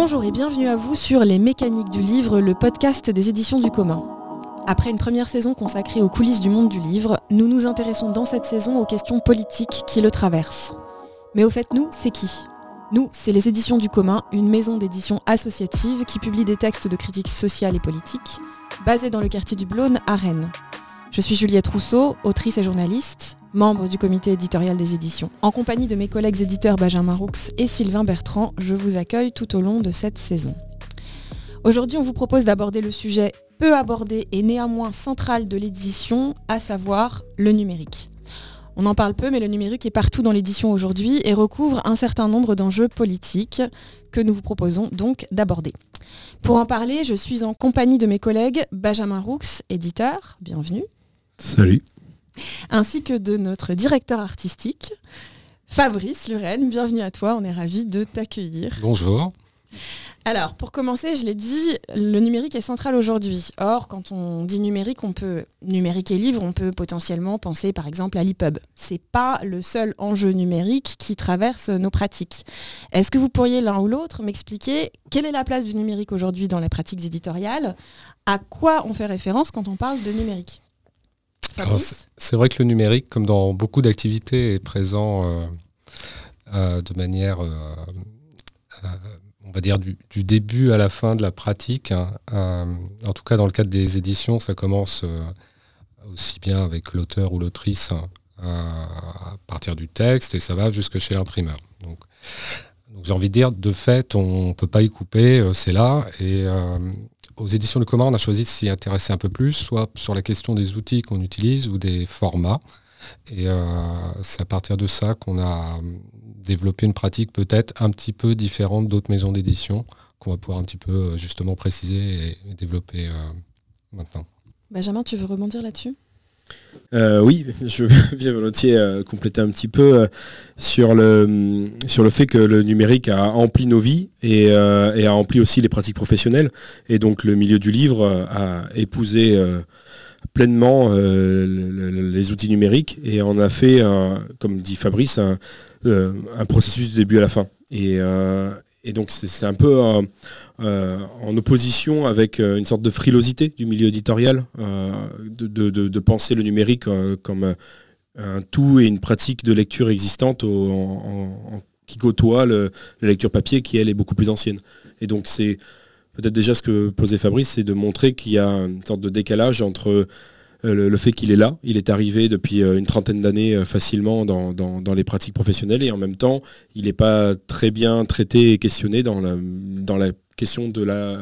Bonjour et bienvenue à vous sur Les Mécaniques du Livre, le podcast des éditions du commun. Après une première saison consacrée aux coulisses du monde du livre, nous nous intéressons dans cette saison aux questions politiques qui le traversent. Mais au fait, nous, c'est qui? Nous, c'est les éditions du commun, une maison d'édition associative qui publie des textes de critique sociale et politique, basée dans le quartier du Blône à Rennes. Je suis Juliette Rousseau, autrice et journaliste, membre du comité éditorial des éditions. En compagnie de mes collègues éditeurs Benjamin Roux et Sylvain Bertrand, je vous accueille tout au long de cette saison. Aujourd'hui, on vous propose d'aborder le sujet peu abordé et néanmoins central de l'édition, à savoir le numérique. On en parle peu, mais le numérique est partout dans l'édition aujourd'hui et recouvre un certain nombre d'enjeux politiques que nous vous proposons donc d'aborder. Pour en parler, je suis en compagnie de mes collègues Benjamin Roux, éditeur, bienvenue. Salut. Ainsi que de notre directeur artistique, Fabrice Lurène. Bienvenue à toi, on est ravis de t'accueillir. Bonjour. Alors, pour commencer, je l'ai dit, le numérique est central aujourd'hui. Or, quand on dit numérique, on peut numérique et livre, on peut potentiellement penser par exemple à l'EPUB. C'est pas le seul enjeu numérique qui traverse nos pratiques. Est-ce que vous pourriez l'un ou l'autre m'expliquer quelle est la place du numérique aujourd'hui dans les pratiques éditoriales? À quoi on fait référence quand on parle de numérique? C'est vrai que le numérique, comme dans beaucoup d'activités, est présent euh, euh, de manière, euh, on va dire, du, début à la fin de la pratique. Hein. en tout cas, dans le cadre des éditions, ça commence aussi bien avec l'auteur ou l'autrice hein, à partir du texte et ça va jusque chez l'imprimeur. Donc, j'ai envie de dire, de fait, on ne peut pas y couper, c'est là. Et aux éditions du commun, on a choisi de s'y intéresser un peu plus, soit sur la question des outils qu'on utilise ou des formats. Et euh, c'est à partir de ça qu'on a développé une pratique peut-être un petit peu différente d'autres maisons d'édition, qu'on va pouvoir un petit peu euh, justement préciser et, développer euh, maintenant. Benjamin, tu veux rebondir là-dessus? Euh, oui, je veux bien volontiers euh, compléter un petit peu euh, sur, le, sur le fait que le numérique a empli nos vies et, a empli aussi les pratiques professionnelles. Et donc le milieu du livre a épousé pleinement les outils numériques et en a fait, comme dit Fabrice, un, un, processus du début à la fin. Et, et donc c'est un peu euh, euh, en opposition avec euh, une sorte de frilosité du milieu éditorial, de, penser le numérique comme un tout et une pratique de lecture existante qui côtoie la lecture papier qui elle est beaucoup plus ancienne. Et donc c'est peut-être déjà ce que posait Fabrice, c'est de montrer qu'il y a une sorte de décalage entre euh, le, fait qu'il est là. Il est arrivé depuis euh, une trentaine d'années euh, facilement dans, les pratiques professionnelles et en même temps, il n'est pas très bien traité et questionné dans la, question de la,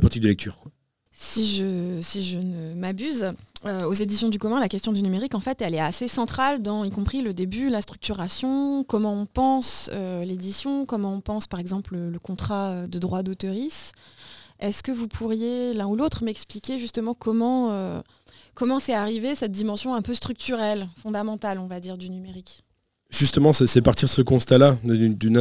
pratique de lecture. Si je, si je ne m'abuse, aux éditions du commun, la question du numérique, en fait, elle est assez centrale dans, y compris le début, la structuration, comment on pense l'édition, comment on pense, par exemple, le, contrat de droit d'auteurisme. Est-ce que vous pourriez, l'un ou l'autre, m'expliquer justement comment Comment c'est arrivé cette dimension un peu structurelle, fondamentale, on va dire, du numérique Justement, c'est partir de ce constat-là, d'une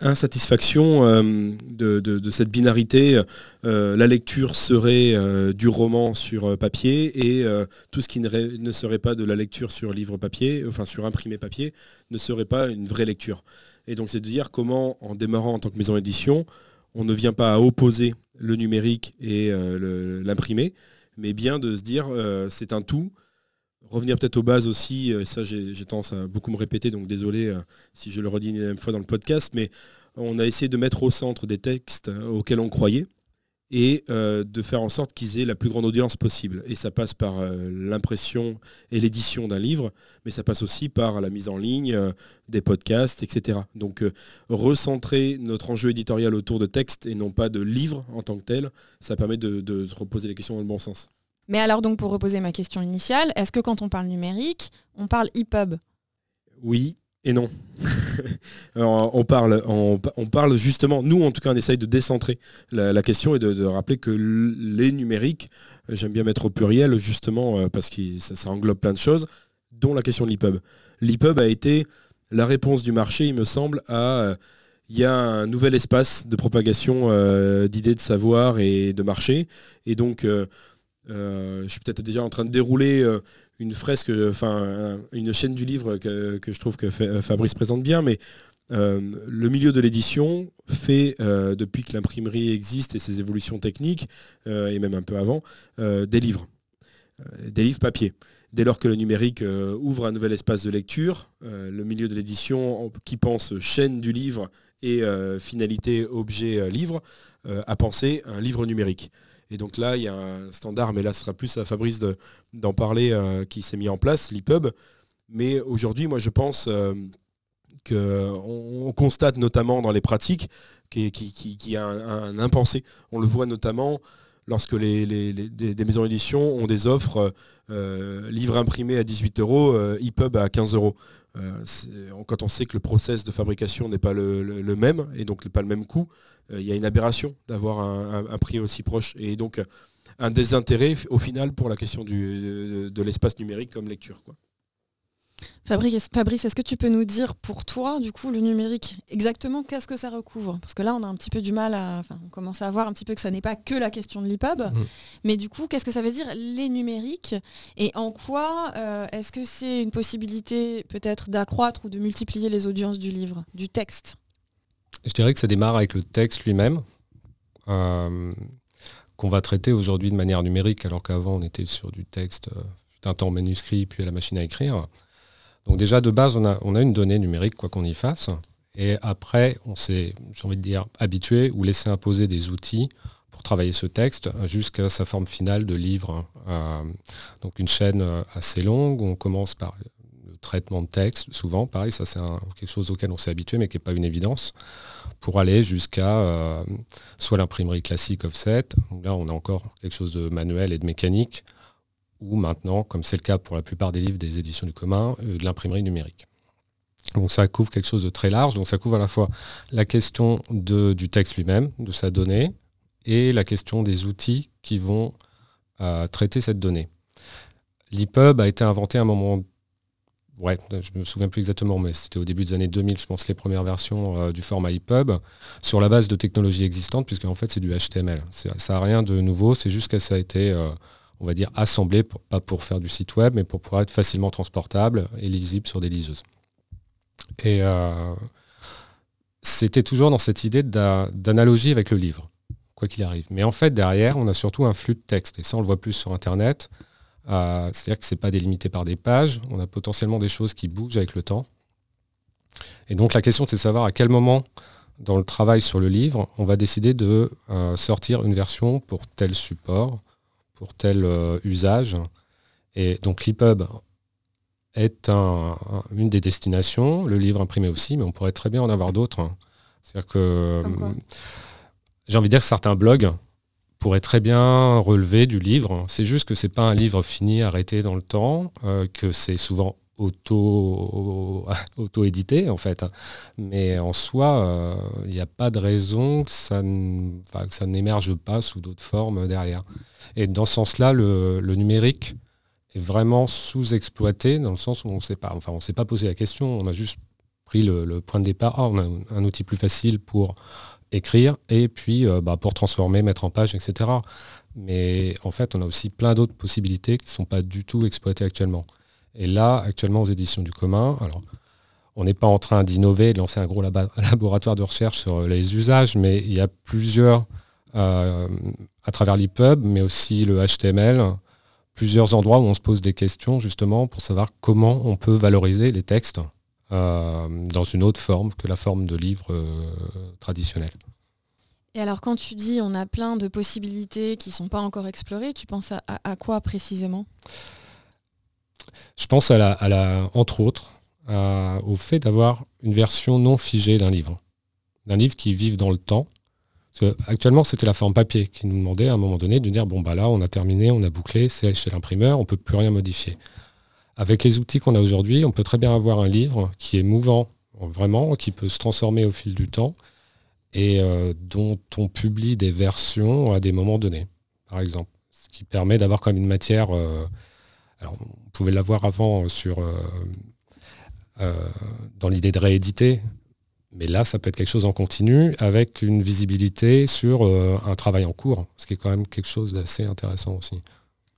insatisfaction euh, de, cette binarité. Euh, la lecture serait euh, du roman sur papier et tout ce qui ne, serait pas de la lecture sur livre papier, enfin sur imprimé papier, ne serait pas une vraie lecture. Et donc c'est de dire comment, en démarrant en tant que maison d'édition, on ne vient pas à opposer le numérique et l'imprimé, mais bien de se dire euh, c'est un tout. Revenir peut-être aux bases aussi, euh, ça j'ai tendance à beaucoup me répéter, donc désolé euh, si je le redis une fois dans le podcast, mais on a essayé de mettre au centre des textes auxquels on croyait, et euh, de faire en sorte qu'ils aient la plus grande audience possible. Et ça passe par euh, l'impression et l'édition d'un livre, mais ça passe aussi par la mise en ligne euh, des podcasts, etc. Donc recentrer notre enjeu éditorial autour de textes et non pas de livres en tant que tel, ça permet de, de se reposer les questions dans le bon sens. Mais alors donc pour reposer ma question initiale, est-ce que quand on parle numérique, on parle EPUB Oui, et non. On, parle, on, parle justement, nous en tout cas on essaye de décentrer la, question et de, rappeler que les numériques, j'aime bien mettre au pluriel justement euh, parce que ça, englobe plein de choses, dont la question de l'EPUB. L'EPUB a été la réponse du marché, il me semble, à... Euh, il y a un nouvel espace de propagation euh, d'idées de savoir et de marché. Et donc, je suis peut-être déjà en train de dérouler une fresque, enfin une chaîne du livre que, je trouve que Fabrice présente bien, mais le milieu de l'édition fait, depuis que l'imprimerie existe et ses évolutions techniques, et même un peu avant, des livres, des livres papier. Dès lors que le numérique ouvre un nouvel espace de lecture, le milieu de l'édition qui pense chaîne du livre et finalité objet livre a pensé un livre numérique. Et donc là, il y a un standard, mais là, ce sera plus à Fabrice d'en parler, euh, qui s'est mis en place, l'EPUB. Mais aujourd'hui, moi, je pense euh, qu'on constate notamment dans les pratiques qu'il y a un, impensé. On le voit notamment lorsque les, des, maisons d'édition ont des offres euh, livres imprimés à 18 euros, EPUB à 15 euros. Quand on sait que le process de fabrication n'est pas le, même et donc pas le même coût, euh, il y a une aberration d'avoir un, prix aussi proche. Et donc un désintérêt au final pour la question de, l'espace numérique comme lecture. Fabrice, Fabrice est-ce que tu peux nous dire pour toi, du coup, le numérique, exactement qu'est-ce que ça recouvre? Parce que là, on a un petit peu du mal à. Enfin, on commence à voir un petit peu que ça n'est pas que la question de l'EPUB. Mmh. Mais du coup, qu'est-ce que ça veut dire les numériques? Et en quoi euh, est-ce que c'est une possibilité peut-être d'accroître ou de multiplier les audiences du livre, du texte? Je dirais que ça démarre avec le texte lui-même, euh, qu'on va traiter aujourd'hui de manière numérique, alors qu'avant on était sur du texte, euh, un temps manuscrit, puis à la machine à écrire. Donc déjà de base, on a, on a une donnée numérique, quoi qu'on y fasse. Et après, on s'est, j'ai envie de dire, habitué ou laissé imposer des outils pour travailler ce texte jusqu'à sa forme finale de livre. Euh, donc une chaîne assez longue, on commence par traitement de texte, souvent, pareil, ça c'est quelque chose auquel on s'est habitué, mais qui n'est pas une évidence, pour aller jusqu'à euh, soit l'imprimerie classique offset, donc là on a encore quelque chose de manuel et de mécanique, ou maintenant, comme c'est le cas pour la plupart des livres des éditions du commun, euh, de l'imprimerie numérique. Donc ça couvre quelque chose de très large, donc ça couvre à la fois la question du texte lui-même, de sa donnée, et la question des outils qui vont euh, traiter cette donnée. L'EPUB a été inventé à un moment ouais, je me souviens plus exactement, mais c'était au début des années 2000, je pense, les premières versions euh, du format EPUB, sur la base de technologies existantes, puisque en fait c'est du HTML. Ça n'a rien de nouveau, c'est juste que ça a été, on va dire, assemblé, pas pour faire du site web, mais pour pouvoir être facilement transportable et lisible sur des liseuses. Et euh, c'était toujours dans cette idée d'analogie avec le livre, quoi qu'il arrive. Mais en fait, derrière, on a surtout un flux de texte, et ça on le voit plus sur Internet. Euh, c'est-à-dire que ce n'est pas délimité par des pages, on a potentiellement des choses qui bougent avec le temps. Et donc la question c'est de savoir à quel moment dans le travail sur le livre, on va décider de euh, sortir une version pour tel support, pour tel euh, usage. Et donc l'EPUB est une des destinations, le livre imprimé aussi, mais on pourrait très bien en avoir d'autres. C'est-à-dire que j'ai envie de dire que certains blogs pourrait très bien relever du livre. C'est juste que c'est pas un livre fini, arrêté dans le temps, euh, que c'est souvent auto, auto édité en fait. Mais en soi, il euh, n'y a pas de raison que ça, n'émerge pas sous d'autres formes derrière. Et dans ce sens-là, le, numérique est vraiment sous-exploité dans le sens où on sait pas, enfin on s'est pas posé la question, on a juste pris le, point de départ. Ah, on a un outil plus facile pour écrire et puis euh, bah, pour transformer, mettre en page, etc. Mais en fait, on a aussi plein d'autres possibilités qui ne sont pas du tout exploitées actuellement. Et là, actuellement, aux éditions du commun, alors on n'est pas en train d'innover, de lancer un gros laboratoire de recherche sur les usages, mais il y a plusieurs, euh, à travers l'EPUB, mais aussi le HTML, plusieurs endroits où on se pose des questions justement pour savoir comment on peut valoriser les textes euh, dans une autre forme que la forme de livre euh, traditionnel. Et alors quand tu dis on a plein de possibilités qui ne sont pas encore explorées, tu penses à, quoi précisément? Je pense à la, entre autres au fait d'avoir une version non figée d'un livre. D'un livre qui vive dans le temps. actuellement, c'était la forme papier qui nous demandait à un moment donné de dire bon bah là on a terminé, on a bouclé, c'est chez l'imprimeur, on peut plus rien modifier. Avec les outils qu'on a aujourd'hui, on peut très bien avoir un livre qui est mouvant, vraiment, qui peut se transformer au fil du temps et euh, dont on publie des versions à des moments donnés, par exemple. Ce qui permet d'avoir comme une matière. Euh, alors, on pouvait l'avoir avant sur, euh, dans l'idée de rééditer, mais là, ça peut être quelque chose en continu avec une visibilité sur un travail en cours, ce qui est quand même quelque chose d'assez intéressant aussi.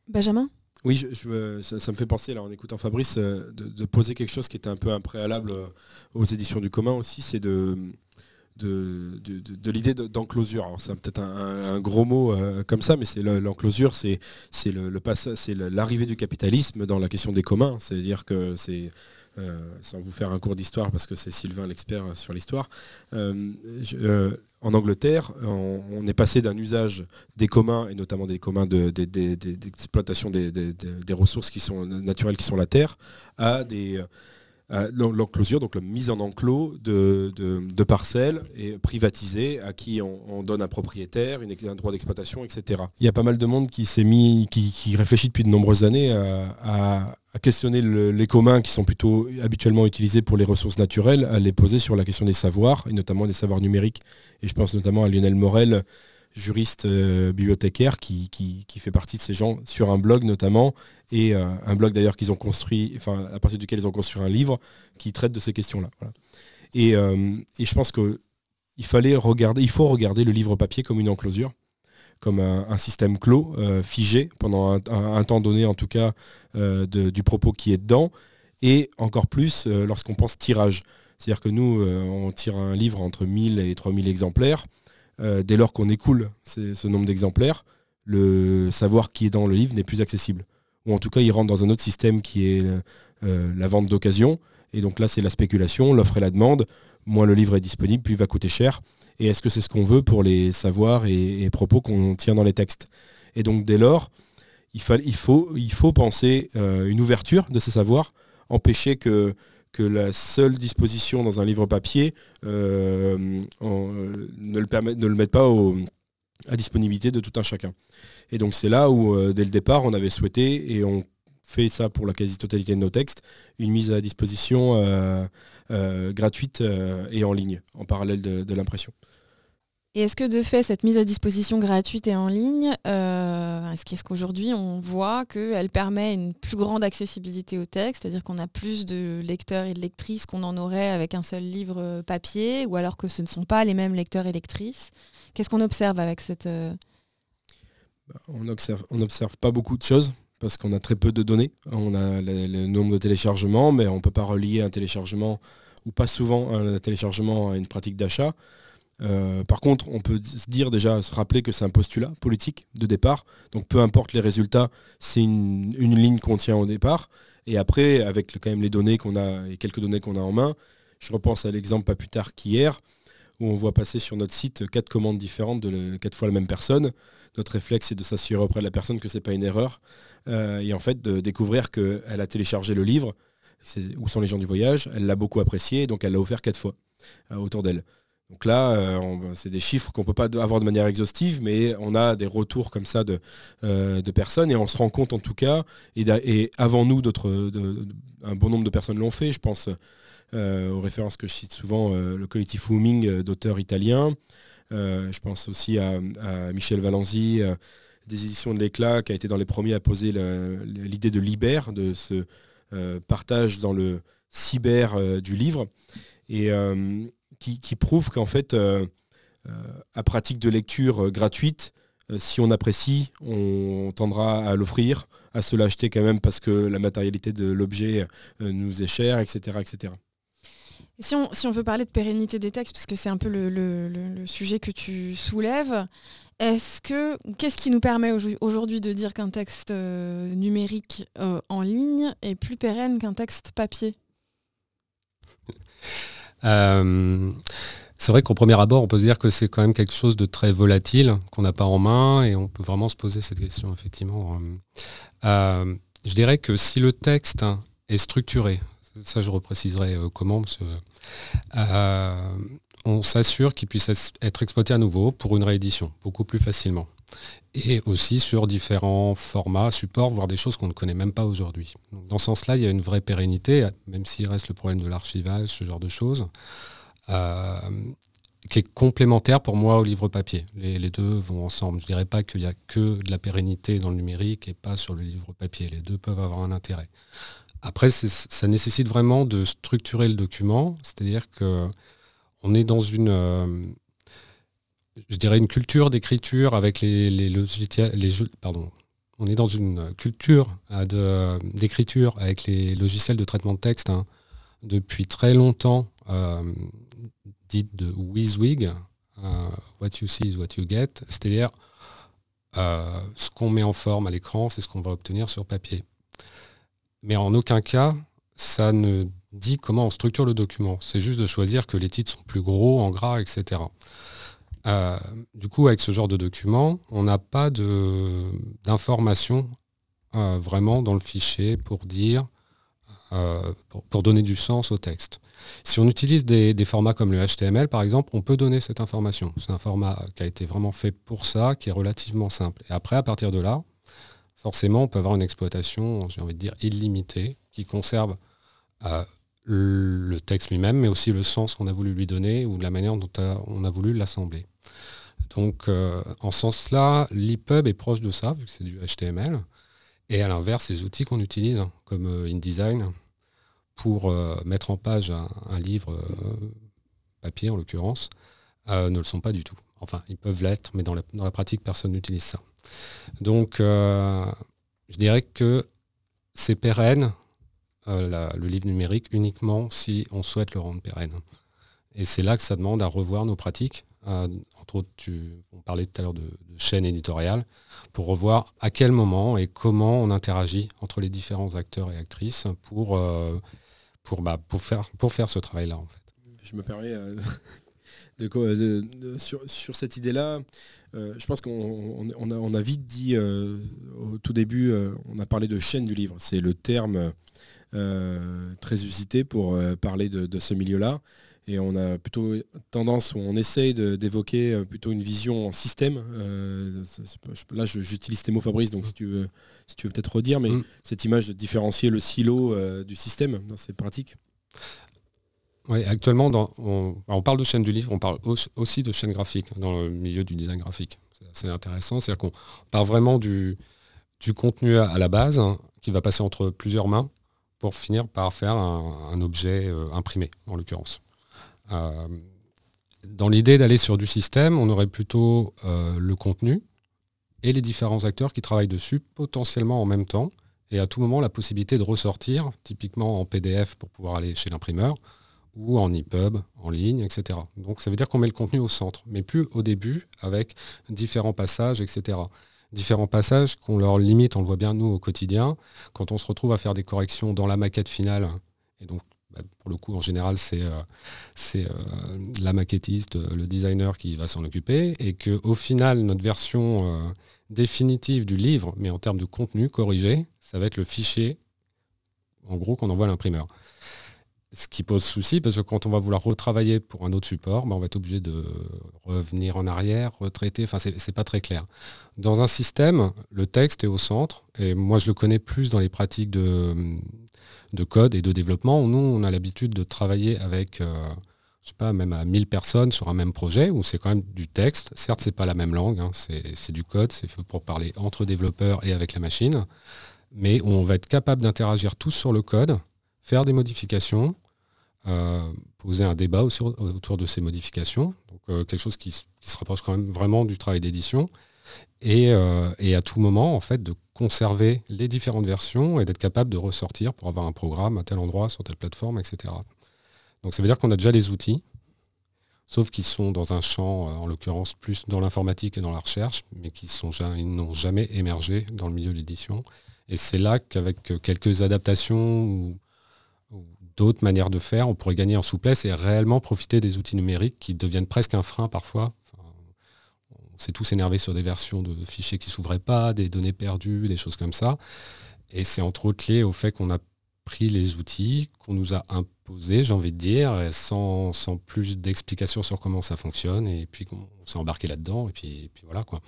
Benjamin? Oui, je, ça, me fait penser, là, en écoutant Fabrice, de, de, poser quelque chose qui était un peu un préalable aux éditions du commun aussi, c'est de, de, de, l'idée d'enclosure. Alors c'est peut-être un, gros mot euh, comme ça, mais c'est l'enclosure, c'est le, le c'est l'arrivée du capitalisme dans la question des communs. C'est-à-dire que c'est euh, sans vous faire un cours d'histoire parce que c'est Sylvain l'expert sur l'histoire. Euh, en Angleterre, on, est passé d'un usage des communs et notamment des communs d'exploitation des, des, ressources qui sont naturelles qui sont la terre à des euh, l'enclosure, donc la mise en enclos de, parcelles privatisées à qui on, donne un propriétaire, un droit d'exploitation, etc. Il y a pas mal de monde qui s'est mis, qui, réfléchit depuis de nombreuses années à, questionner les communs qui sont plutôt habituellement utilisés pour les ressources naturelles, à les poser sur la question des savoirs, et notamment des savoirs numériques. Et je pense notamment à Lionel Morel, juriste euh, bibliothécaire qui, fait partie de ces gens sur un blog notamment, et euh, un blog d'ailleurs qu'ils ont construit, enfin à partir duquel ils ont construit un livre qui traite de ces questions-là. Euh, et, je pense qu'il fallait regarder, il faut regarder le livre papier comme une enclosure, comme un, système clos, figé pendant un, temps donné en tout cas du propos qui est dedans, et encore plus lorsqu'on pense tirage. C'est-à-dire que nous, on tire un livre entre 1000 et 3000 exemplaires. Euh, dès lors qu'on écoule ce nombre d'exemplaires, le savoir qui est dans le livre n'est plus accessible. Ou en tout cas, il rentre dans un autre système qui est euh, la vente d'occasion. Et donc là, c'est la spéculation, l'offre et la demande. Moins le livre est disponible, plus il va coûter cher. Et est-ce que c'est ce qu'on veut pour les savoirs et, propos qu'on tient dans les textes? Et donc dès lors, il, faut, penser euh, une ouverture de ces savoirs, empêcher que la seule disposition dans un livre papier euh, euh, ne, le permet, ne le mette pas à disponibilité de tout un chacun. Et donc c'est là où, euh, dès le départ, on avait souhaité, et on fait ça pour la quasi-totalité de nos textes, une mise à disposition gratuite et en ligne, en parallèle de l'impression. Et est-ce que de fait, cette mise à disposition gratuite et en ligne, euh, est-ce qu'aujourd'hui on voit qu'elle permet une plus grande accessibilité au texte, c'est-à-dire qu'on a plus de lecteurs et de lectrices qu'on en aurait avec un seul livre euh, papier, ou alors que ce ne sont pas les mêmes lecteurs et lectrices? Qu'est-ce qu'on observe avec cette... Euh, bah, on n'observe observe pas beaucoup de choses parce qu'on a très peu de données. On a le, nombre de téléchargements, mais on ne peut pas relier un téléchargement, ou pas souvent un téléchargement à une pratique d'achat. Euh, par contre, on peut se dire déjà, se rappeler que c'est un postulat politique de départ. Donc peu importe les résultats, c'est une, ligne qu'on tient au départ. Et après, avec quand même les données qu'on a et quelques données qu'on a en main, je repense à l'exemple pas plus tard qu'hier, où on voit passer sur notre site quatre commandes différentes de quatre fois la même personne. Notre réflexe est de s'assurer auprès de la personne que ce n'est pas une erreur. Euh, et en fait, de découvrir qu'elle a téléchargé le livre, où sont les gens du voyage, elle l'a beaucoup apprécié, donc elle l'a offert quatre fois euh, autour d'elle. Donc là, euh, c'est des chiffres qu'on ne peut pas avoir de manière exhaustive, mais on a des retours comme ça de, euh, personnes et on se rend compte en tout cas, et, avant nous, un bon nombre de personnes l'ont fait. Je pense euh, aux références que je cite souvent, le collectif Wooming d'auteurs italiens. je pense aussi à, Michel Valenzi, des éditions de l'éclat, qui a été dans les premiers à poser l'idée de Libère, de ce partage dans le cyber du livre. Qui, prouve qu'en fait, euh, euh, à pratique de lecture euh, gratuite, si on apprécie, on tendra à l'offrir, à se l'acheter quand même parce que la matérialité de l'objet nous est chère, etc. etc. Si on, si on, veut parler de pérennité des textes, parce que c'est un peu le, sujet que tu soulèves, est-ce que qu'est-ce qui nous permet aujourd'hui de dire qu'un texte numérique en ligne est plus pérenne qu'un texte papier? c'est vrai qu'au premier abord, on peut se dire que c'est quand même quelque chose de très volatile, qu'on n'a pas en main, et on peut vraiment se poser cette question, effectivement. Euh, je dirais que si le texte est structuré, ça je repréciserai euh, comment, on s'assure qu'il puisse être exploité à nouveau pour une réédition, beaucoup plus facilement et aussi sur différents formats, supports, voire des choses qu'on ne connaît même pas aujourd'hui. Dans ce sens-là, il y a une vraie pérennité, même s'il reste le problème de l'archivage, ce genre de choses, euh, qui est complémentaire pour moi au livre papier. Les, deux vont ensemble. Je ne dirais pas qu'il n'y a que de la pérennité dans le numérique et pas sur le livre papier. Les deux peuvent avoir un intérêt. Après, ça nécessite vraiment de structurer le document, c'est-à-dire qu'on est dans une... Euh, je dirais une culture d'écriture avec les, logiciels, pardon, on est dans une culture d'écriture avec les logiciels de traitement de texte hein, depuis très longtemps, dite de WYSIWYG, What you see is what you get, c'est-à-dire ce qu'on met en forme à l'écran, c'est ce qu'on va obtenir sur papier. Mais en aucun cas, ça ne dit comment on structure le document. C'est juste de choisir que les titres sont plus gros, en gras, etc. Euh, du coup, avec ce genre de document, on n'a pas d'informations euh, vraiment dans le fichier pour dire, euh, pour, donner du sens au texte. Si on utilise des, formats comme le HTML, par exemple, on peut donner cette information. C'est un format qui a été vraiment fait pour ça, qui est relativement simple. Et après, à partir de là, forcément, on peut avoir une exploitation, j'ai envie de dire, illimitée, qui conserve le texte lui-même, mais aussi le sens qu'on a voulu lui donner ou la manière dont on a voulu l'assembler. Donc euh, en ce sens-là, l'EPUB est proche de ça, vu que c'est du HTML. Et à l'inverse, les outils qu'on utilise, comme euh, InDesign, pour euh, mettre en page un, livre papier en l'occurrence, ne le sont pas du tout. Enfin, ils peuvent l'être, mais dans la pratique, personne n'utilise ça. Donc je dirais que c'est pérenne euh, le livre numérique uniquement si on souhaite le rendre pérenne. Et c'est là que ça demande à revoir nos pratiques. Euh, entre autres, tu, on parlait tout à l'heure de, chaîne éditoriale, pour revoir à quel moment et comment on interagit entre les différents acteurs et actrices pour, euh, pour, bah, pour, faire, pour faire ce travail-là. En fait. Je me permets de, sur, cette idée-là. je pense qu'on on, a, vite dit au tout début, on a parlé de chaîne du livre. C'est le terme très usité pour euh, parler de, ce milieu-là. Et on a plutôt tendance, où on essaye d'évoquer euh, plutôt une vision en système. là, j'utilise tes mots, Fabrice, donc si tu veux, si tu veux peut-être redire, mais mm. cette image de différencier le silo du système dans ces pratiques. Oui, actuellement, on, parle de chaîne du livre, on parle aussi de chaîne graphique dans le milieu du design graphique. C'est intéressant, c'est-à-dire qu'on parle vraiment du, du contenu à, la base, hein, qui va passer entre plusieurs mains, pour finir par faire un, objet euh, imprimé, en l'occurrence. Euh, dans l'idée d'aller sur du système, on aurait plutôt euh, le contenu et les différents acteurs qui travaillent dessus potentiellement en même temps et à tout moment la possibilité de ressortir, typiquement en PDF pour pouvoir aller chez l'imprimeur ou en EPUB, en ligne, etc. Donc ça veut dire qu'on met le contenu au centre, mais plus au début avec différents passages, etc différents passages qu'on leur limite, on le voit bien nous au quotidien, quand on se retrouve à faire des corrections dans la maquette finale, et donc bah, pour le coup en général c'est euh, euh, la maquettiste, le designer qui va s'en occuper, et qu'au final notre version euh, définitive du livre, mais en termes de contenu corrigé, ça va être le fichier en gros qu'on envoie à l'imprimeur. Ce qui pose souci, parce que quand on va vouloir retravailler pour un autre support, ben, on va être obligé de revenir en arrière, retraiter, enfin c'est pas très clair. Dans un système, le texte est au centre, et moi je le connais plus dans les pratiques de, de code et de développement. Nous, on a l'habitude de travailler avec, euh, je sais pas, même à 1000 personnes sur un même projet, où c'est quand même du texte. Certes, c'est pas la même langue, hein, c'est du code, c'est fait pour parler entre développeurs et avec la machine, mais on va être capable d'interagir tous sur le code faire des modifications, euh, poser un débat autour de ces modifications, donc euh, quelque chose qui, se rapproche quand même vraiment du travail d'édition, euh, et, à tout moment, en fait, de conserver les différentes versions et d'être capable de ressortir pour avoir un programme à tel endroit, sur telle plateforme, etc. Donc ça veut dire qu'on a déjà les outils, sauf qu'ils sont dans un champ, en l'occurrence plus dans l'informatique et dans la recherche, mais qui n'ont jamais émergé dans le milieu de l'édition. Et c'est là qu'avec quelques adaptations ou d'autres manières de faire, on pourrait gagner en souplesse et réellement profiter des outils numériques qui deviennent presque un frein parfois. on s'est tous énervés sur des versions de fichiers qui s'ouvraient pas, des données perdues, des choses comme ça. Et c'est entre autres lié au fait qu'on a pris les outils qu'on nous a imposés, j'ai envie de dire, sans, plus d'explications sur comment ça fonctionne, et puis qu'on s'est embarqué là-dedans, et puis, puis voilà quoi.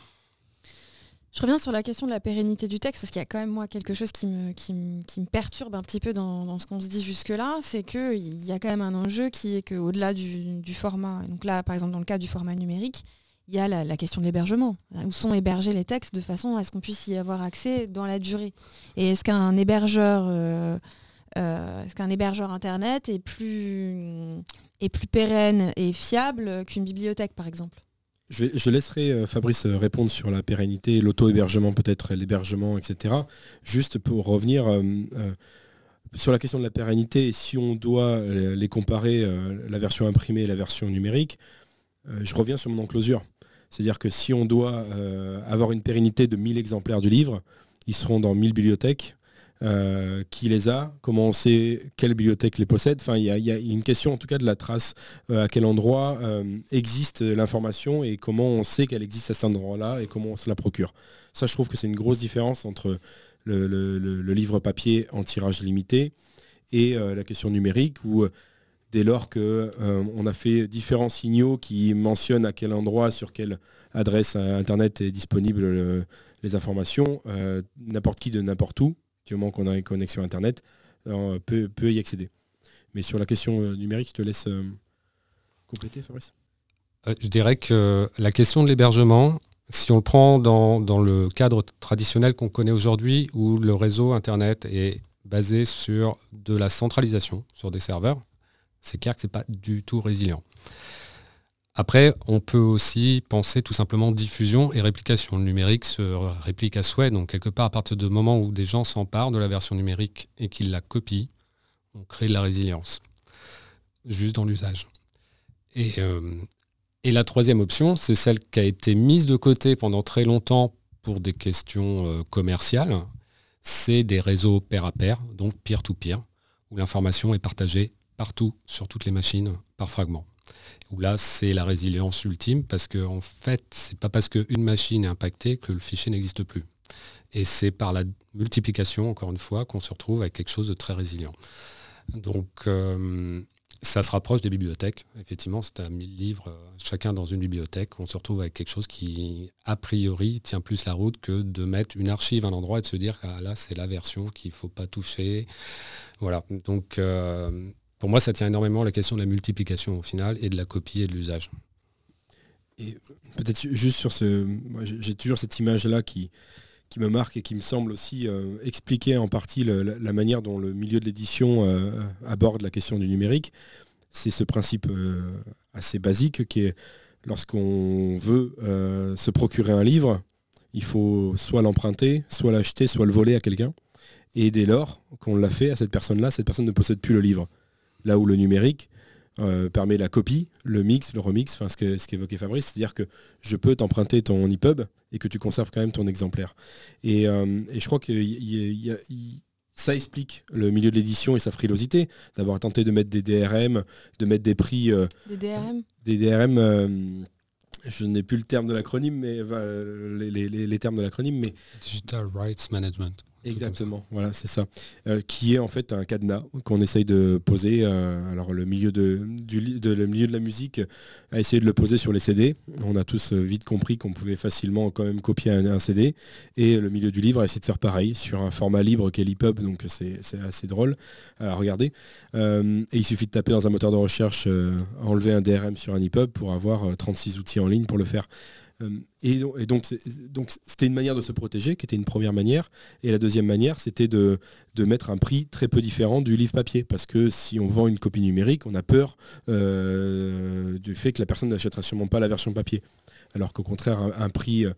Je reviens sur la question de la pérennité du texte, parce qu'il y a quand même moi quelque chose qui me, perturbe un petit peu dans, ce qu'on se dit jusque-là, c'est qu'il y a quand même un enjeu qui est qu'au-delà du, format, donc là par exemple dans le cas du format numérique, il y a la, question de l'hébergement. Où sont hébergés les textes de façon à ce qu'on puisse y avoir accès dans la durée? Et est-ce qu'un hébergeur, euh, euh, est-ce qu'un hébergeur internet est plus pérenne et fiable qu'une bibliothèque par exemple? Je, laisserai Fabrice répondre sur la pérennité, l'auto-hébergement peut-être, l'hébergement, etc. Juste pour revenir sur la question de la pérennité, si on doit les comparer, la version imprimée et la version numérique, je reviens sur mon enclosure. C'est-à-dire que si on doit avoir une pérennité de 1000 exemplaires du livre, ils seront dans 1000 bibliothèques. Euh, qui les a, comment on sait quelle bibliothèque les possède. Enfin, il y, a une question en tout cas de la trace, euh, à quel endroit euh, existe l'information et comment on sait qu'elle existe à cet endroit-là et comment on se la procure. Ça, je trouve que c'est une grosse différence entre le, livre papier en tirage limité et la question numérique où dès lors qu'on a fait différents signaux qui mentionnent à quel endroit, sur quelle adresse Internet est disponible les informations, n'importe qui de n'importe où qu'on a une connexion Internet, euh, peut, y accéder. Mais sur la question euh, numérique, je te laisse euh, compléter, Fabrice. je dirais que la question de l'hébergement, si on le prend dans, dans le cadre traditionnel qu'on connaît aujourd'hui, où le réseau Internet est basé sur de la centralisation, sur des serveurs, c'est clair que ce n'est pas du tout résilient. Après, on peut aussi penser tout simplement diffusion et réplication. Le numérique se réplique à souhait, donc quelque part à partir du moment où des gens s'emparent de la version numérique et qu'ils la copient, on crée de la résilience, juste dans l'usage. Et, euh, la troisième option, c'est celle qui a été mise de côté pendant très longtemps pour des questions euh, commerciales, c'est des réseaux pair à pair, donc peer-to-peer, où l'information est partagée partout sur toutes les machines par fragment où là c'est la résilience ultime parce que en fait c'est pas parce qu'une machine est impactée que le fichier n'existe plus. Et c'est par la multiplication, encore une fois, qu'on se retrouve avec quelque chose de très résilient. Donc euh, ça se rapproche des bibliothèques. Effectivement, c'est à 1000 livres, euh, chacun dans une bibliothèque. On se retrouve avec quelque chose qui, a priori, tient plus la route que de mettre une archive à un endroit et de se dire ah, là, c'est la version qu'il ne faut pas toucher. Voilà. Donc, euh, pour moi, ça tient énormément à la question de la multiplication au final et de la copie et de l'usage. Et peut-être juste sur ce. J'ai toujours cette image-là qui, me marque et qui me semble aussi euh, expliquer en partie la, manière dont le milieu de l'édition euh, aborde la question du numérique. C'est ce principe euh, assez basique qui est lorsqu'on veut se procurer un livre, il faut soit l'emprunter, soit l'acheter, soit le voler à quelqu'un. Et dès lors qu'on l'a fait à cette personne-là, cette personne ne possède plus le livre là où le numérique euh, permet la copie, le mix, le remix, enfin ce qu'évoquait Fabrice, c'est-à-dire que je peux t'emprunter ton EPUB et que tu conserves quand même ton exemplaire. Et, euh, je crois que ça explique le milieu de l'édition et sa frilosité d'avoir tenté de mettre des DRM, de mettre des prix. Euh, des DRM Des DRM. je n'ai plus le terme de l'acronyme, mais les, les, termes de l'acronyme, mais Digital Rights Management. Exactement, voilà, c'est ça. Euh, qui est en fait un cadenas qu'on essaye de poser. Euh, alors le milieu de, du, le milieu de la musique a essayé de le poser sur les CD. On a tous euh, vite compris qu'on pouvait facilement quand même copier un, CD. Et le milieu du livre a essayé de faire pareil sur un format libre qu'est l'EPUB, donc c'est assez drôle à regarder. et il suffit de taper dans un moteur de recherche, enlever un DRM sur un EPUB pour avoir 36 outils en ligne pour le faire. Euh, et, donc, c'était une manière de se protéger, qui était une première manière. Et la deuxième manière, c'était de, mettre un prix très peu différent du livre papier. Parce que si on vend une copie numérique, on a peur euh, du fait que la personne n'achètera sûrement pas la version papier. Alors qu'au contraire, un, prix euh,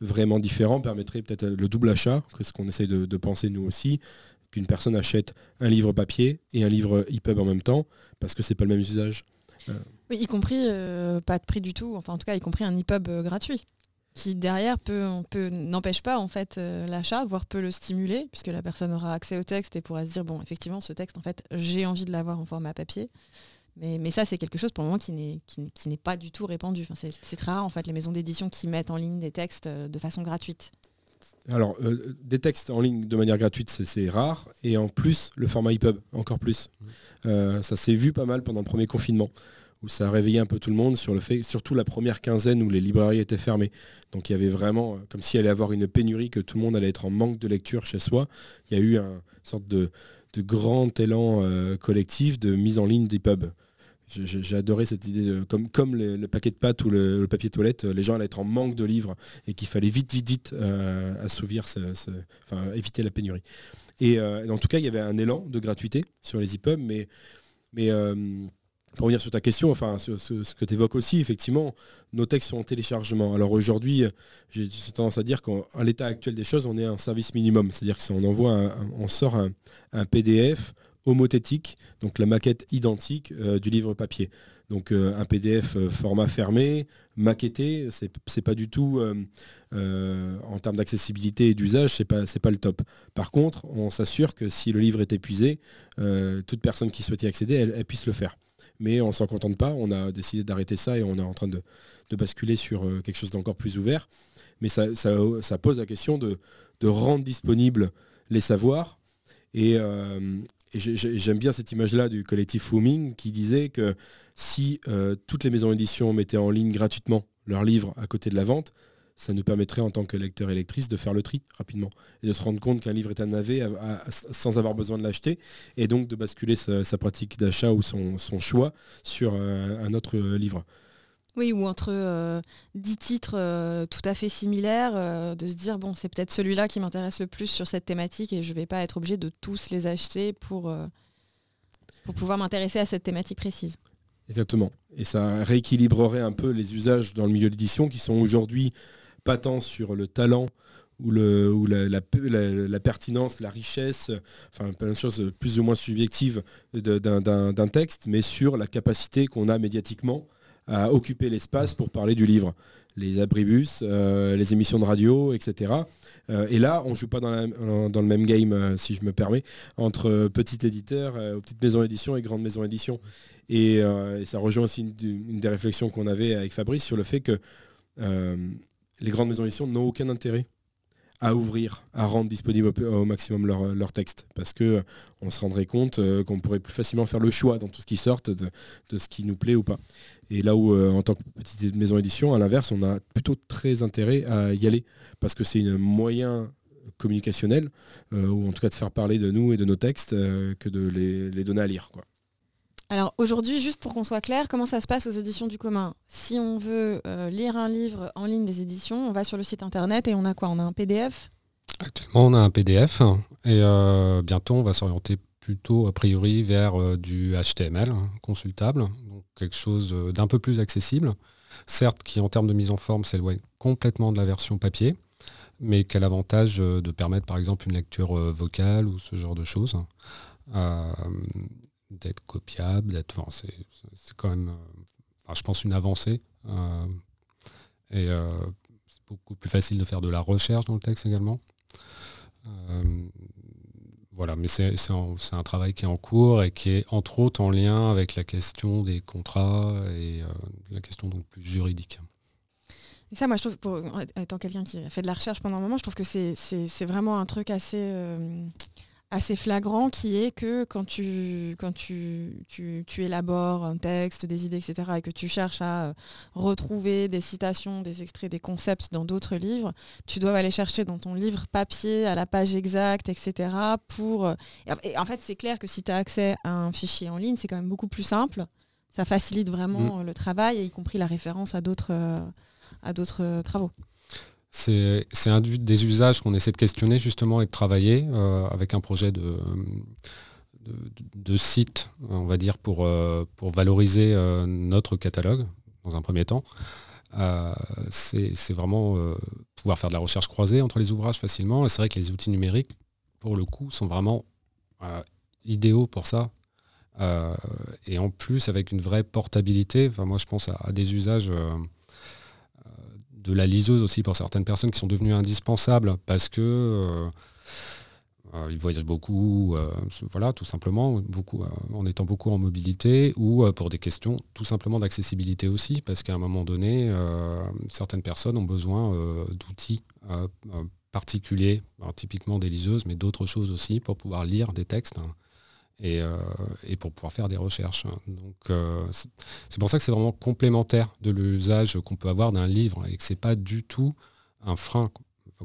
vraiment différent permettrait peut-être le double achat, que ce qu'on essaye de, penser nous aussi, qu'une personne achète un livre papier et un livre EPUB en même temps, parce que c'est pas le même usage. Oui, y compris euh, pas de prix du tout, enfin en tout cas y compris un EPUB euh, gratuit qui derrière n'empêche pas en fait euh, l'achat, voire peut le stimuler, puisque la personne aura accès au texte et pourra se dire bon effectivement ce texte en fait j'ai envie de l'avoir en format papier. Mais, ça c'est quelque chose pour le moment qui n'est, pas du tout répandu. Enfin, c'est, très rare en fait les maisons d'édition qui mettent en ligne des textes de façon gratuite. Alors, des textes en ligne de manière gratuite, c'est, rare. Et en plus, le format EPUB, encore plus. Mmh. ça s'est vu pas mal pendant le premier confinement où ça a réveillé un peu tout le monde sur le fait, surtout la première quinzaine où les librairies étaient fermées. Donc il y avait vraiment, euh, comme s'il allait avoir une pénurie, que tout le monde allait être en manque de lecture chez soi. Il y a eu un sorte de, grand élan euh, collectif de mise en ligne des pubs. J'ai adoré cette idée, comme, comme le, paquet de pâtes ou le, papier toilette, les gens allaient être en manque de livres et qu'il fallait vite, vite, vite euh, assouvir, enfin, éviter la pénurie. Et en tout cas, il y avait un élan de gratuité sur les EPUB, mais, mais pour revenir sur ta question, enfin ce, que tu évoques aussi, effectivement, nos textes sont en téléchargement. Alors aujourd'hui, j'ai tendance à dire qu'à l'état actuel des choses, on est un service minimum. C'est-à-dire que si on envoie, on sort un PDF homothétique, donc la maquette identique euh, du livre papier. Donc euh, un PDF euh, format fermé, maquetté, c'est pas du tout en termes d'accessibilité et d'usage, c'est pas pas le top. Par contre, on s'assure que si le livre est épuisé, toute personne qui souhaite y accéder, elle, puisse le faire. Mais on s'en contente pas, on a décidé d'arrêter ça et on est en train de, basculer sur quelque chose d'encore plus ouvert. Mais ça, pose la question de, de rendre disponibles les savoirs et, j'aime bien cette image-là du collectif Fooming qui disait que si euh, toutes les maisons d'édition mettaient en ligne gratuitement leurs livres à côté de la vente, ça nous permettrait en tant que lecteur et lectrice de faire le tri rapidement et de se rendre compte qu'un livre est un navet sans avoir besoin de l'acheter et donc de basculer sa, pratique d'achat ou son, choix sur euh, un autre livre. Oui, ou entre euh, dix titres euh, tout à fait similaires, euh, de se dire, bon, c'est peut-être celui-là qui m'intéresse le plus sur cette thématique et je ne vais pas être obligé de tous les acheter pour, pour pouvoir m'intéresser à cette thématique précise. Exactement. Et ça rééquilibrerait un peu les usages dans le milieu d'édition qui sont aujourd'hui pas tant sur le talent ou, la, la, pertinence, la richesse, enfin plein de choses plus ou moins subjectives d'un texte, mais sur la capacité qu'on a médiatiquement à occuper l'espace pour parler du livre. Les abribus, euh, les émissions de radio, etc. Euh, et là, on ne joue pas dans, le même game, euh, si je me permets, entre petits éditeurs, petites maisons d'édition et grandes maisons d'édition. Et, ça rejoint aussi une, des réflexions qu'on avait avec Fabrice sur le fait que les grandes maisons d'édition n'ont aucun intérêt à ouvrir, à rendre disponible au, maximum leur, leur, texte. Parce que euh, on se rendrait compte euh, qu'on pourrait plus facilement faire le choix dans tout ce qui sort de, ce qui nous plaît ou pas. Et là où, euh, en tant que petite maison édition, à l'inverse, on a plutôt très intérêt à y aller. Parce que c'est un moyen communicationnel, ou en tout cas de faire parler de nous et de nos textes, que de les, les donner à lire. Quoi. Alors aujourd'hui, juste pour qu'on soit clair, comment ça se passe aux éditions du commun? Si on veut euh, lire un livre en ligne des éditions, on va sur le site internet et on a quoi? On a un PDF Actuellement, on a un PDF et euh, bientôt, on va s'orienter plutôt a priori vers euh, du HTML hein, consultable, donc quelque chose d'un peu plus accessible, certes qui en termes de mise en forme s'éloigne complètement de la version papier, mais qui a l'avantage de permettre par exemple une lecture vocale ou ce genre de choses d'être copiable, d'être. C'est quand même, euh, je pense, une avancée. Euh, et euh, c'est beaucoup plus facile de faire de la recherche dans le texte également. voilà, mais c'est un, travail qui est en cours et qui est entre autres en lien avec la question des contrats et la question donc plus juridique. Et ça, moi, je trouve, étant quelqu'un qui a fait de la recherche pendant un moment, je trouve que c'est vraiment un truc assez assez flagrant qui est que quand tu, quand tu, tu, élabores un texte, des idées, etc., et que tu cherches à euh, retrouver des citations, des extraits, des concepts dans d'autres livres, tu dois aller chercher dans ton livre papier, à la page exacte, etc. Pour... Euh, et en fait, c'est clair que si tu as accès à un fichier en ligne, c'est quand même beaucoup plus simple. Ça facilite vraiment mm. le travail, y compris la référence à d'autres euh, travaux. C'est un des usages qu'on essaie de questionner justement et de travailler euh, avec un projet de, site, on va dire, pour, euh, valoriser euh, notre catalogue dans un premier temps. c'est vraiment pouvoir faire de la recherche croisée entre les ouvrages facilement. Et c'est vrai que les outils numériques, pour le coup, sont vraiment idéaux pour ça. et en plus, avec une vraie portabilité, moi je pense à des usages de la liseuse aussi pour certaines personnes qui sont devenues indispensables parce que euh, euh, ils voyagent beaucoup, euh, voilà, tout simplement, beaucoup, en étant beaucoup en mobilité, ou pour des questions tout simplement d'accessibilité aussi, parce qu'à un moment donné, certaines personnes ont besoin d'outils particuliers, typiquement des liseuses, mais d'autres choses aussi, pour pouvoir lire des textes. Hein. Euh, et, pour pouvoir faire des recherches. Donc euh, c'est pour ça que c'est vraiment complémentaire de l'usage qu'on peut avoir d'un livre et que c'est pas du tout un frein,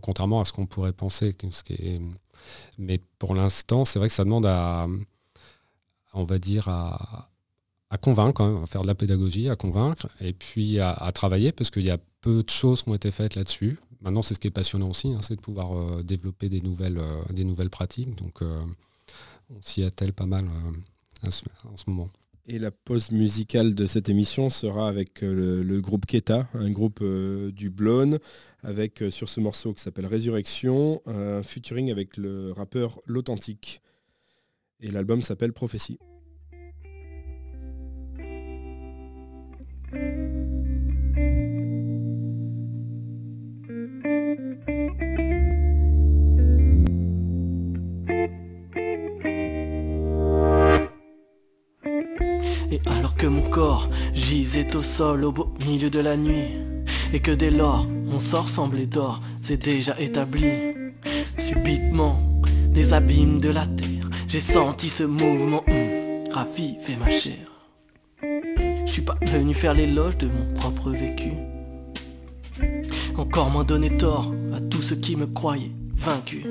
contrairement à ce qu'on pourrait penser. Mais pour l'instant, c'est vrai que ça demande à, on va dire, à, convaincre, à faire de la pédagogie, à convaincre, et puis à, travailler, parce qu'il y a peu de choses qui ont été faites là-dessus. Maintenant, c'est ce qui est passionnant aussi, hein, c'est de pouvoir euh, développer des nouvelles, des nouvelles pratiques. Donc, on s'y attelle pas mal euh, en ce moment. Et la pause musicale de cette émission sera avec euh, le, groupe Keta, un groupe euh, du Blonde, avec sur ce morceau qui s'appelle Résurrection, un featuring avec le rappeur L'Authentique. Et l'album s'appelle Prophétie. Au beau milieu de la nuit, et que dès lors mon sort semblait d'or, c'est déjà établi. Subitement, des abîmes de la terre, j'ai senti ce mouvement hum, raviver ma chair. Je suis pas venu faire l'éloge de mon propre vécu. Encore moins donner tort à tous ceux qui me croyaient vaincu.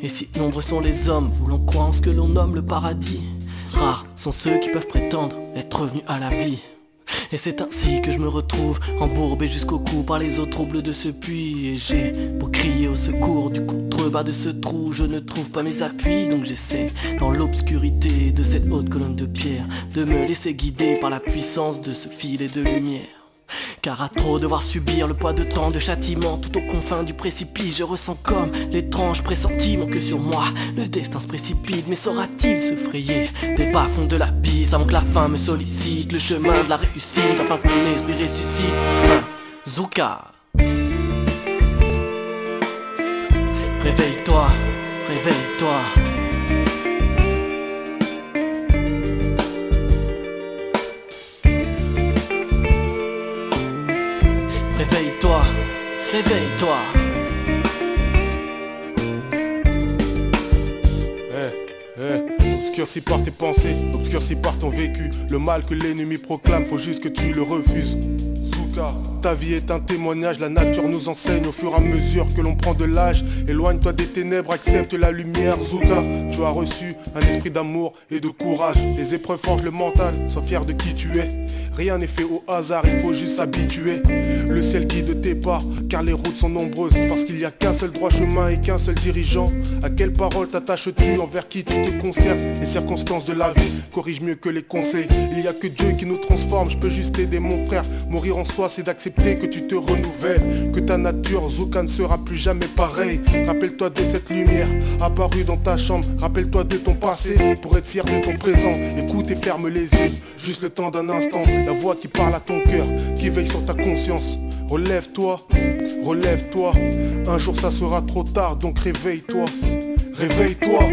Et si nombreux sont les hommes voulant croire en ce que l'on nomme le paradis, Rares sont ceux qui peuvent prétendre être revenus à la vie. Et c'est ainsi que je me retrouve embourbé jusqu'au cou par les eaux troubles de ce puits. Et j'ai pour crier au secours du contrebas de ce trou, je ne trouve pas mes appuis. Donc j'essaie, dans l'obscurité de cette haute colonne de pierre, de me laisser guider par la puissance de ce filet de lumière. Car à trop devoir subir le poids de tant de châtiments Tout aux confins du précipice je ressens comme l'étrange pressentiment Que sur moi le destin se précipite. Mais saura-t-il se frayer des bas-fonds de l'abysse Avant que la fin me sollicite le chemin de la réussite Afin que mon esprit ressuscite? Hein, Zouka. Réveille-toi, réveille-toi réveille-toi. Eh, eh, obscurci par tes pensées, obscurci par ton vécu. Le mal que l'ennemi proclame, faut juste que tu le refuses. Souka, ta vie est un témoignage, la nature nous enseigne au fur et à mesure que l'on prend de l'âge. Éloigne-toi des ténèbres, accepte la lumière. Zouka, tu as reçu un esprit d'amour et de courage. Les épreuves forgent le mental, sois fier de qui tu es. Rien n'est fait au hasard, il faut juste s'habituer. Le ciel guide tes pas, car les routes sont nombreuses. Parce qu'il n'y a qu'un seul droit chemin et qu'un seul dirigeant. À quelle parole t'attaches-tu envers qui tu te concertes Les circonstances de la vie corrigent mieux que les conseils. Il n'y a que Dieu qui nous transforme, je peux juste aider mon frère. Mourir en soi, c'est d'accepter que tu te renouvelles. Que ta nature, Zuka, ne sera plus jamais pareil. Rappelle-toi de cette lumière apparue dans ta chambre. Rappelle-toi de ton passé pour être fier de ton présent. Écoute et ferme les yeux, juste le temps d'un instant la voix qui parle à ton cœur, qui veille sur ta conscience. Relève-toi, relève-toi. Un jour ça sera trop tard, donc réveille-toi. Réveille-toi,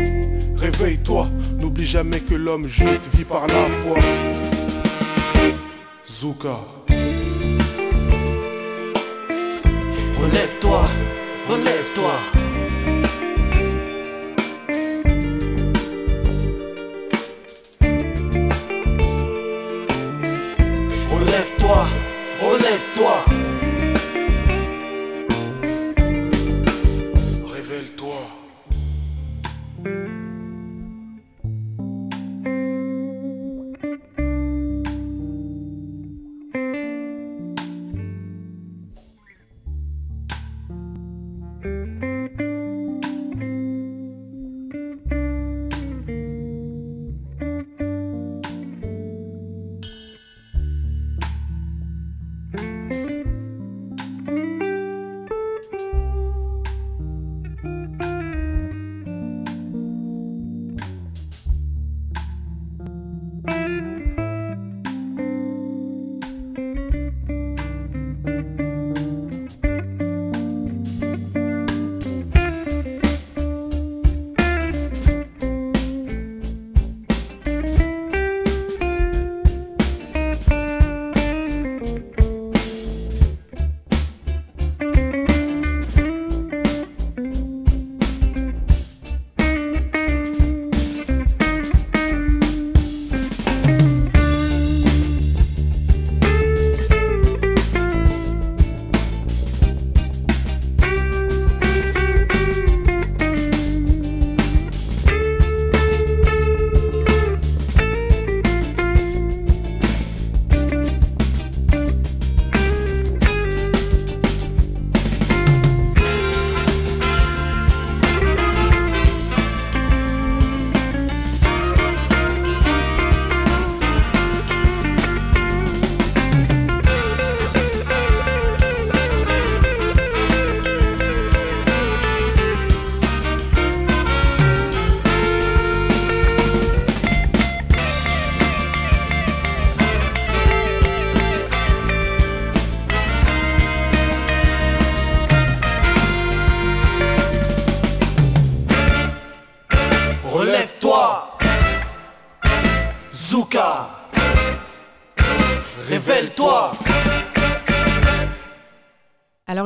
réveille-toi. N'oublie jamais que l'homme juste vit par la foi. Zuka. Relève-toi, relève-toi.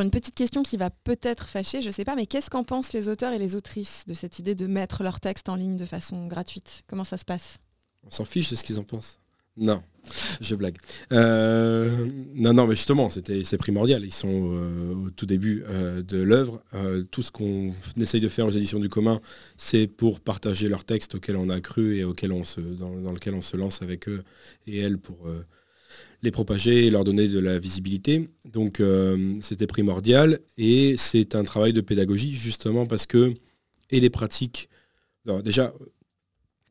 Une petite question qui va peut-être fâcher, je ne sais pas, mais qu'est-ce qu'en pensent les auteurs et les autrices de cette idée de mettre leur texte en ligne de façon gratuite? Comment ça se passe? On s'en fiche de ce qu'ils en pensent. Non, je blague. Euh, non, non, mais justement, c'est primordial. Ils sont euh, au tout début euh, de l'œuvre. tout ce qu'on essaye de faire aux éditions du commun, c'est pour partager leurs textes auxquels on a cru et auxquels on se, dans, dans lequel on se lance avec eux et elles pour les propager et leur donner de la visibilité. Donc euh, c'était primordial et c'est un travail de pédagogie justement parce que et les pratiques, déjà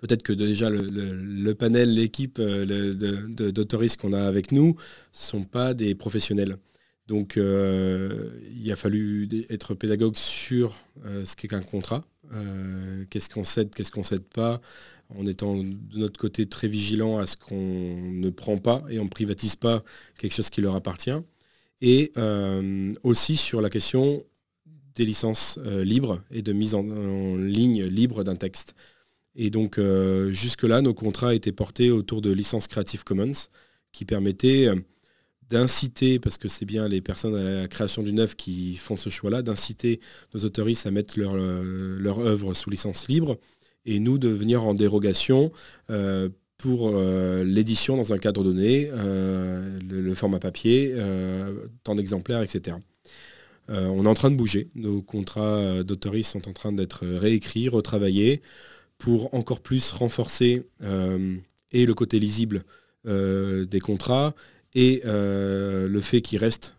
peut-être que déjà le, panel, l'équipe euh, d'autoristes qu'on a avec nous ne sont pas des professionnels. Donc euh, il a fallu être pédagogue sur ce qu'est qu'un contrat, qu'est-ce qu'on cède, qu'est-ce qu'on cède pas, en étant de notre côté très vigilant à ce qu'on ne prend pas et on ne privatise pas quelque chose qui leur appartient. Et euh, aussi sur la question des licences euh, libres et de mise en, ligne libre d'un texte. Et donc euh, jusque-là, nos contrats étaient portés autour de licences Creative Commons qui permettaient d'inciter, parce que c'est bien les personnes à la création d'une œuvre qui font ce choix-là, d'inciter nos autoristes à mettre leur, leur œuvre sous licence libre et nous de venir en dérogation euh, pour euh, l'édition dans un cadre donné, euh, le, format papier, tant d'exemplaires, etc. on est en train de bouger. Nos contrats d'autorisme sont en train d'être réécrits, retravaillés, pour encore plus renforcer et le côté lisible des contrats et le fait qu'ils restent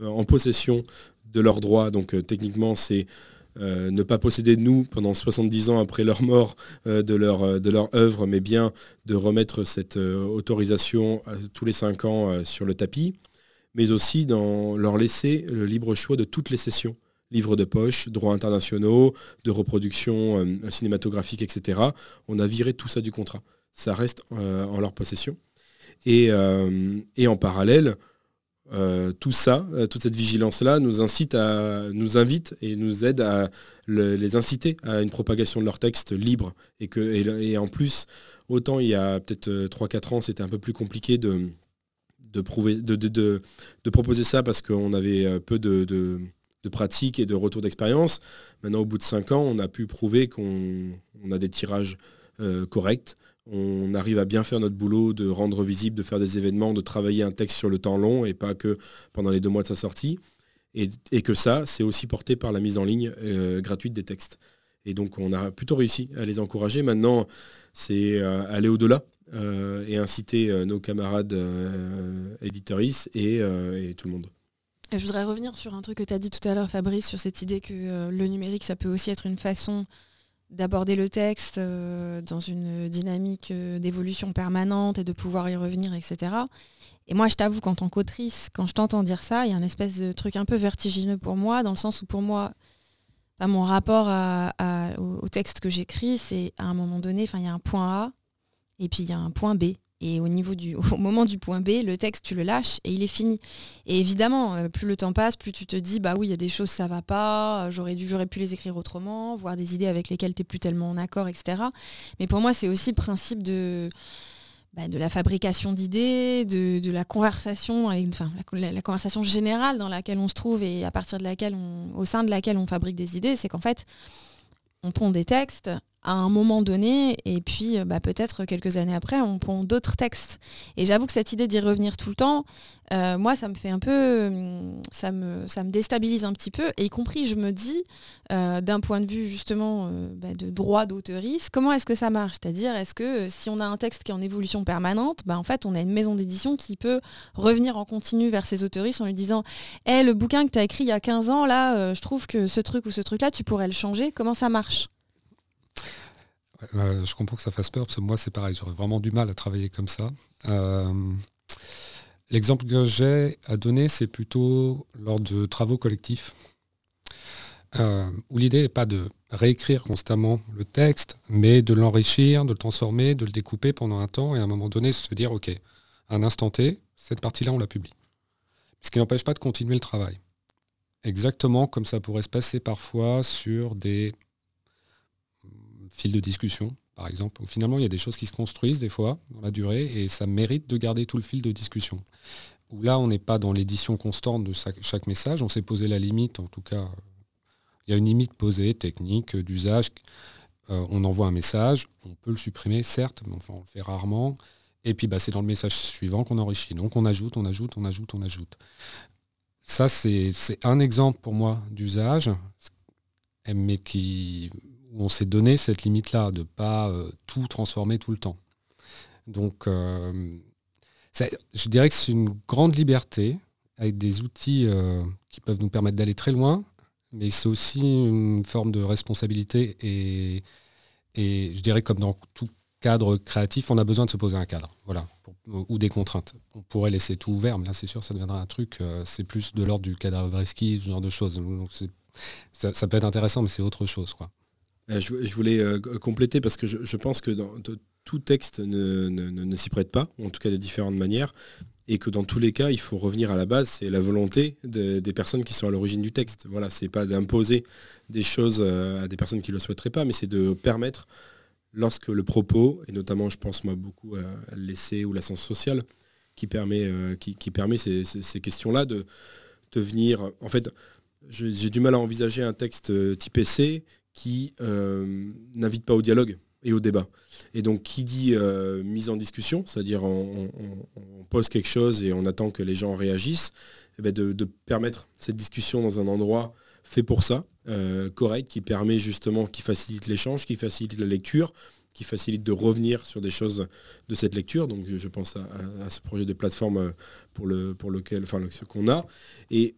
en possession de leurs droits. Donc techniquement, c'est euh, ne pas posséder de nous pendant 70 ans après leur mort euh, de, leur, euh, de œuvre, mais bien de remettre cette autorisation tous les 5 ans sur le tapis, mais aussi dans leur laisser le libre choix de toutes les sessions livres de poche, droits internationaux, de reproduction cinématographique, etc. On a viré tout ça du contrat. Ça reste en leur possession. Et en parallèle, euh, tout ça, euh, toute cette vigilance-là nous incite nous invite et nous aide à les inciter à une propagation de leur texte libre. Et, en plus, autant il y a peut-être 3-4 euh, ans, c'était un peu plus compliqué de, proposer ça parce qu'on avait peu de, de pratique et de retour d'expérience. Maintenant, au bout de 5 ans, on a pu prouver qu'on a des tirages corrects, on arrive à bien faire notre boulot, de rendre visible, de faire des événements, de travailler un texte sur le temps long et pas que pendant les deux mois de sa sortie. Et, que ça, c'est aussi porté par la mise en ligne euh, gratuite des textes. Et donc on a plutôt réussi à les encourager. Maintenant, c'est euh, aller au-delà euh, et inciter nos camarades éditoristes et, et, tout le monde. je voudrais revenir sur un truc que tu as dit tout à l'heure, Fabrice, sur cette idée que le numérique, ça peut aussi être une façon d'aborder le texte euh, dans une dynamique euh, d'évolution permanente et de pouvoir y revenir, etc. Et moi, je t'avoue qu'en tant qu'autrice, quand je t'entends dire ça, il y a un espèce de truc un peu vertigineux pour moi, dans le sens où pour moi, mon rapport au, texte que j'écris, c'est à un moment donné, il y a un point A et puis il y a un point B. Et au, niveau du, moment du point B, le texte, tu le lâches et il est fini. Et évidemment, euh, plus le temps passe, plus tu te dis, bah oui, il y a des choses, ça va pas, j'aurais, dû, j'aurais pu les écrire autrement, voir des idées avec lesquelles tu n'es plus tellement en accord, etc. Mais pour moi, c'est aussi le principe de, bah, la fabrication d'idées, de, la conversation, la, conversation générale dans laquelle on se trouve et à partir de laquelle au sein de laquelle on fabrique des idées, c'est qu'en fait, on pond des textes à un moment donné, et puis euh, bah, peut-être quelques années après, on prend d'autres textes. Et j'avoue que cette idée d'y revenir tout le temps, euh, moi, ça me fait un peu, hum, ça me, déstabilise un petit peu, et y compris, je me dis, euh, d'un point de vue justement bah, de droit d'auteurisme, comment est-ce que ça marche? C'est-à-dire, est-ce que si on a un texte qui est en évolution permanente, bah, en fait, on a une maison d'édition qui peut revenir en continu vers ses autoristes en lui disant, hé, le bouquin que tu as écrit il y a 15 ans, là, je trouve que ce truc ou ce truc-là, tu pourrais le changer, comment ça marche? Euh, je comprends que ça fasse peur, parce que moi c'est pareil, j'aurais vraiment du mal à travailler comme ça. Euh, l'exemple que j'ai à donner, c'est plutôt lors de travaux collectifs, euh, où l'idée n'est pas de réécrire constamment le texte, mais de l'enrichir, de le transformer, de le découper pendant un temps, et à un moment donné se dire, OK, à un instant T, cette partie-là, on la publie. Ce qui n'empêche pas de continuer le travail. Exactement comme ça pourrait se passer parfois sur des fil de discussion, par exemple, où finalement il y a des choses qui se construisent des fois dans la durée et ça mérite de garder tout le fil de discussion. où là, on n'est pas dans l'édition constante de chaque, message. On s'est posé la limite, en tout cas, il y a une limite posée, technique, d'usage. Euh, on envoie un message, on peut le supprimer, certes, mais on le fait rarement. Et puis, bah, c'est dans le message suivant qu'on enrichit. Donc, on ajoute, on ajoute, on ajoute, on ajoute. Ça, c'est un exemple pour moi d'usage, mais qui, où on s'est donné cette limite-là, de ne pas euh, tout transformer tout le temps. Donc, euh, je dirais que c'est une grande liberté avec des outils euh, qui peuvent nous permettre d'aller très loin, mais c'est aussi une forme de responsabilité et, je dirais comme dans tout cadre créatif, on a besoin de se poser un cadre, voilà, ou des contraintes. On pourrait laisser tout ouvert, mais là c'est sûr, ça deviendra un truc, c'est plus de l'ordre du ski, ce genre de choses. Ça, peut être intéressant, mais c'est autre chose. Je, voulais compléter parce que je, pense que tout texte ne, s'y prête pas, en tout cas de différentes manières, et que dans tous les cas, il faut revenir à la base, c'est la volonté des personnes qui sont à l'origine du texte. Voilà, c'est pas d'imposer des choses euh, à des personnes qui ne le souhaiteraient pas, mais c'est de permettre, lorsque le propos, et notamment je pense moi beaucoup à l'essai ou la science sociale, qui permet, euh, qui, permet ces, questions-là de, de venir. En fait, j'ai du mal à envisager un texte euh, type essai qui n'invite pas au dialogue et au débat. Et donc qui dit euh, mise en discussion, c'est-à-dire on, pose quelque chose et on attend que les gens réagissent, eh ben, de, permettre cette discussion dans un endroit fait pour ça, euh, correct, qui permet justement, qui facilite l'échange, qui facilite la lecture, qui facilite de revenir sur des choses de cette lecture. Donc je pense à, ce projet de plateforme euh, pour, le, pour lequel, enfin ce qu'on a, et,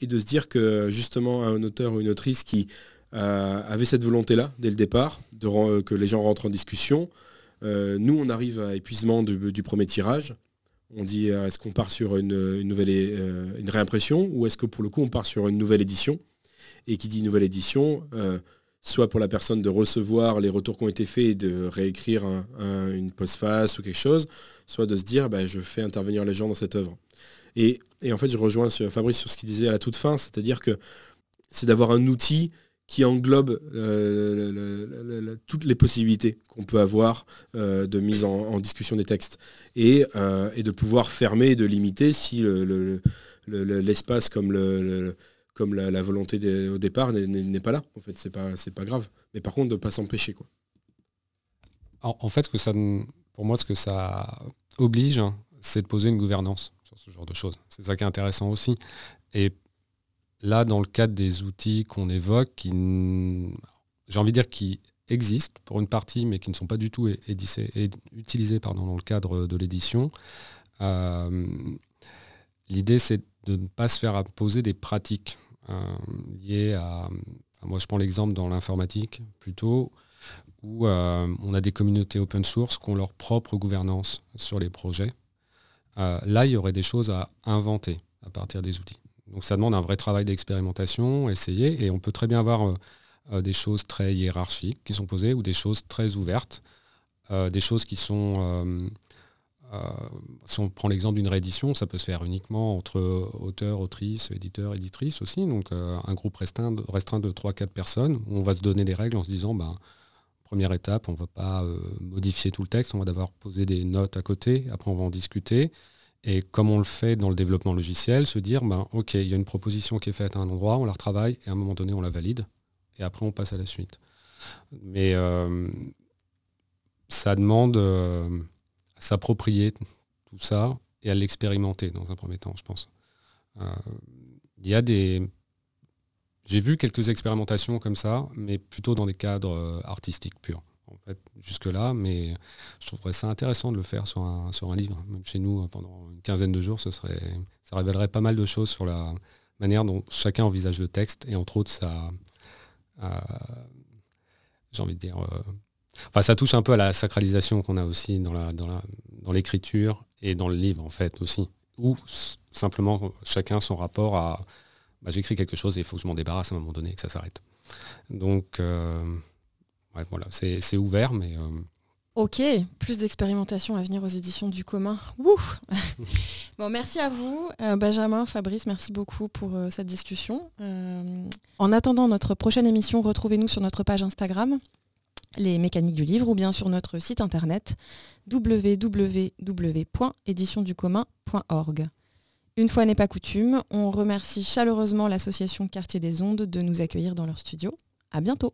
et de se dire que justement un auteur ou une autrice qui euh, avait cette volonté-là dès le départ, de, euh, que les gens rentrent en discussion. Euh, nous, on arrive à épuisement du, premier tirage. On dit est-ce qu'on part sur une, nouvelle une réimpression ou est-ce que pour le coup on part sur une nouvelle édition? Et qui dit nouvelle édition, soit pour la personne de recevoir les retours qui ont été faits et de réécrire une postface ou quelque chose, soit de se dire bah, je fais intervenir les gens dans cette œuvre. Et en fait, je rejoins Fabrice sur ce qu'il disait à la toute fin, c'est-à-dire que c'est d'avoir un outil qui englobe euh, toutes les possibilités qu'on peut avoir euh, de mise en, discussion des textes et, euh, de pouvoir fermer et de limiter si l'espace comme, la, volonté au départ n'est pas là. En fait, c'est pas, pas grave. Mais par contre, de ne pas s'empêcher. Quoi. En, fait, pour moi, ce que ça oblige, hein, c'est de poser une gouvernance sur ce genre de choses. C'est ça qui est intéressant aussi. Là, dans le cadre des outils qu'on évoque, qui, j'ai envie de dire qui existent pour une partie, mais qui ne sont pas du tout utilisés dans le cadre de l'édition, euh, l'idée c'est de ne pas se faire imposer des pratiques euh, liées à, moi je prends l'exemple dans l'informatique plutôt, où euh, on a des communautés open source qui ont leur propre gouvernance sur les projets. là, il y aurait des choses à inventer à partir des outils. Donc ça demande un vrai travail d'expérimentation, essayer, et on peut très bien avoir euh, euh, des choses très hiérarchiques qui sont posées ou des choses très ouvertes, euh, des choses qui sont... si on prend l'exemple d'une réédition, ça peut se faire uniquement entre auteurs, autrices, éditeurs, éditrices aussi, donc un groupe restreint, de 3-4 personnes, où on va se donner des règles en se disant, ben, première étape, on ne va pas modifier tout le texte, on va d'abord poser des notes à côté, après on va en discuter, et comme on le fait dans le développement logiciel, se dire, ben, OK, il y a une proposition qui est faite à un endroit, on la retravaille, et à un moment donné, on la valide, et après, on passe à la suite. Mais euh, ça demande euh, à s'approprier tout ça et à l'expérimenter dans un premier temps, je pense. Euh, il y a des... J'ai vu quelques expérimentations comme ça, mais plutôt dans des cadres artistiques purs jusque-là, mais je trouverais ça intéressant de le faire sur un, sur un livre. Même chez nous, pendant une quinzaine de jours, ce serait, ça révélerait pas mal de choses sur la manière dont chacun envisage le texte, et entre autres, ça, euh, j'ai envie de dire, euh, enfin, ça touche un peu à la sacralisation qu'on a aussi dans la, dans l'écriture et dans le livre, en fait, aussi. Ou simplement chacun son rapport à, bah, j'écris quelque chose et il faut que je m'en débarrasse à un moment donné et que ça s'arrête. Donc, euh, c'est ouvert, mais... Euh, ok, plus d'expérimentation à venir aux éditions du commun. bon, merci à vous, euh, Benjamin, Fabrice, merci beaucoup pour euh, cette discussion. en attendant notre prochaine émission, retrouvez-nous sur notre page Instagram, les mécaniques du livre, ou bien sur notre site internet www.éditionducommun.org. Une fois n'est pas coutume, on remercie chaleureusement l'association Quartier des Ondes de nous accueillir dans leur studio. À bientôt